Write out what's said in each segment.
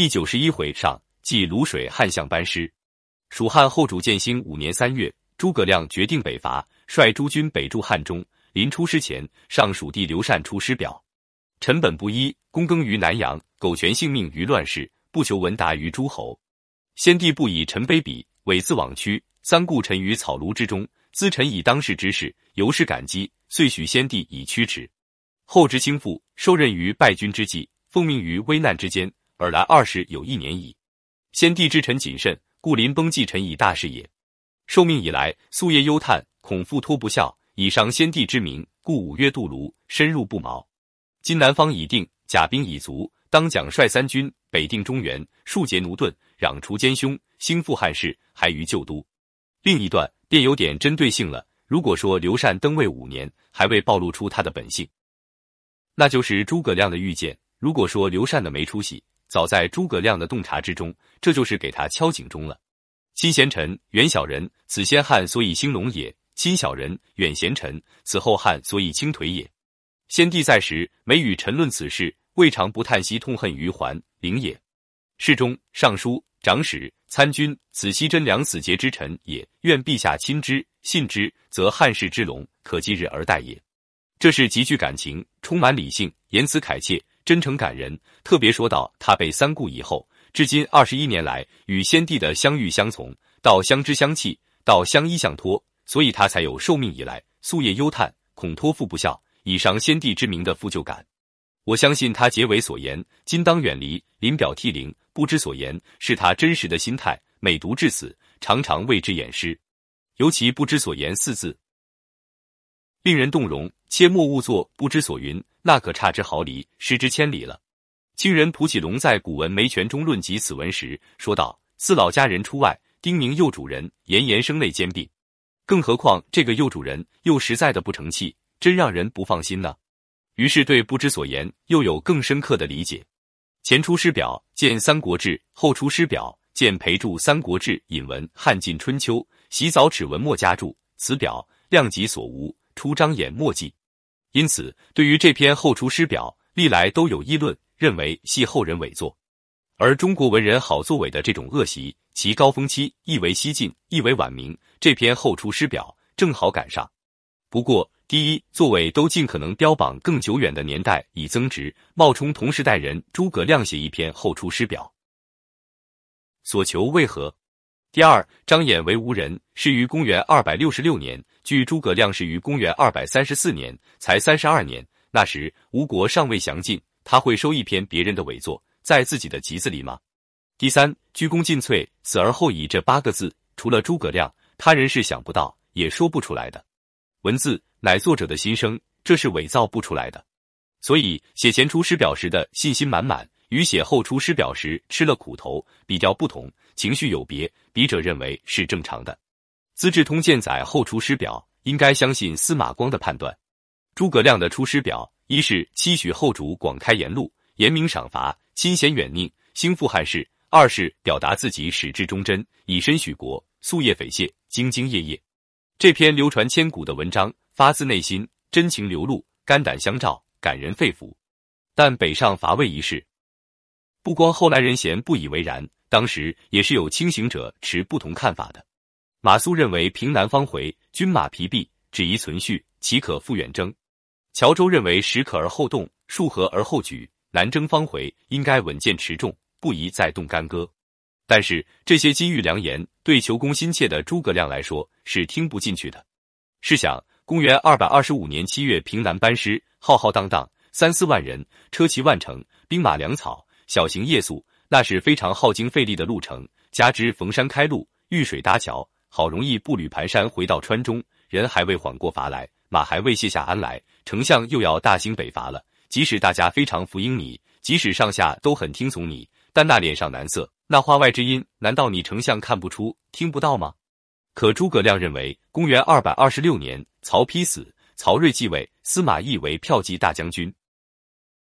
第九十一回上，即卤水汉相班师。蜀汉后主建兴五年三月，诸葛亮决定北伐，率诸军北驻汉中。临出师前，上蜀地刘禅出师表：臣本不衣，躬耕于南阳，苟全性命于乱世，不求闻达于诸侯。先帝不以臣卑鄙，猥自枉屈，三顾臣于草庐之中，咨臣以当世之事，由是感激，遂许先帝以驱驰。后之倾覆，受任于败军之际，奉命于危难之间，尔来二十有一年矣。先帝之臣谨慎，故临崩继臣以大事也。受命以来，夙夜忧叹，恐复托不效，以伤先帝之名，故五月渡泸，深入不毛。今南方已定，甲兵已足，当奖率三军，北定中原，庶竭奴钝，攘除奸凶，兴复汉室，还于旧都。另一段便有点针对性了。如果说刘禅登位五年，还未暴露出他的本性。那就是诸葛亮的预见。如果说刘禅的没出息，早在诸葛亮的洞察之中，这就是给他敲警钟了。亲贤臣，远小人，此先汉所以兴隆也；亲小人，远贤臣，此后汉所以倾颓也。先帝在时，每与臣论此事，未尝不叹息痛恨于桓灵也。侍中、尚书、长史、参军，此悉真良死节之臣也。愿陛下亲之，信之，则汉室之隆，可继日而待也。这是极具感情、充满理性、言辞恳切、真诚感人。特别说到他被三顾以后，至今二十一年来与先帝的相遇相从，到相知相弃，到相依相托，所以他才有受命以来夙夜忧叹，恐托付不效，以伤先帝之名的负疚感。我相信他结尾所言“今当远离，临表涕零，不知所言”，是他真实的心态。每读至此，常常为之掩诗。尤其“不知所言”四字。令人动容，切莫误作不知所云，那可差之毫厘，失之千里了。清人蒲启龙在《古文梅全》中论及此文时说道：“四老家人出外，叮咛幼主人，严严声泪兼并。更何况这个幼主人又实在的不成器，真让人不放心呢。”于是对不知所言又有更深刻的理解。前出师表见《三国志》，后出师表见裴注《三国志》引文《汉晋春秋》，洗澡齿文末加注此表量己所无。出张眼墨迹，因此对于这篇后出师表，历来都有议论，认为系后人伪作。而中国文人好作伪的这种恶习，其高峰期亦为西晋，亦为晚明。这篇后出师表正好赶上。不过，第一，作伪都尽可能标榜更久远的年代以增值，冒充同时代人。诸葛亮写一篇后出师表，所求为何？第二，张衍为吴人，是于公元二百六十六年。据诸葛亮是于公元二百三十四年，才三十二年。那时吴国尚未详尽，他会收一篇别人的伪作在自己的集子里吗？第三，鞠躬尽瘁，死而后已这八个字，除了诸葛亮，他人是想不到也说不出来的。文字乃作者的心声，这是伪造不出来的。所以写前出师表时的信心满满。与写后出师表时吃了苦头比较不同，情绪有别，笔者认为是正常的。《资治通鉴》载后出师表，应该相信司马光的判断。诸葛亮的出师表，一是期许后主广开言路，严明赏罚，亲贤远佞，兴复汉室；二是表达自己始至忠贞，以身许国，夙夜匪懈，兢兢业业。这篇流传千古的文章，发自内心，真情流露，肝胆相照，感人肺腑。但北上伐魏一事。不光后来人嫌不以为然，当时也是有清醒者持不同看法的。马谡认为平南方回，军马疲弊，只宜存续，岂可复远征？乔州认为时可而后动，数合而后举，南征方回，应该稳健持重，不宜再动干戈。但是这些金玉良言，对求功心切的诸葛亮来说是听不进去的。试想，公元二百二十五年七月，平南班师，浩浩荡荡三四万人，车骑万乘，兵马粮草。小型夜宿，那是非常耗精费力的路程。加之逢山开路，遇水搭桥，好容易步履蹒跚回到川中，人还未缓过乏来，马还未卸下鞍来，丞相又要大兴北伐了。即使大家非常服膺你，即使上下都很听从你，但那脸上难色，那话外之音，难道你丞相看不出、听不到吗？可诸葛亮认为，公元二百二十六年，曹丕死，曹睿继位，司马懿为骠骑大将军。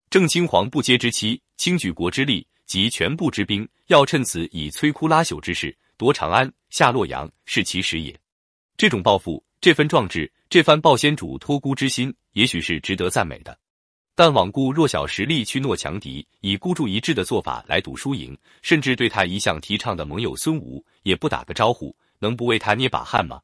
正亲皇不接之妻，倾举国之力及全部之兵，要趁此以摧枯拉朽之势夺长安、下洛阳，是其实也。这种抱负、这份壮志、这番抱先主托孤之心，也许是值得赞美的。但罔顾弱小实力去诺强敌，以孤注一掷的做法来赌输赢，甚至对他一向提倡的盟友孙吴也不打个招呼，能不为他捏把汗吗？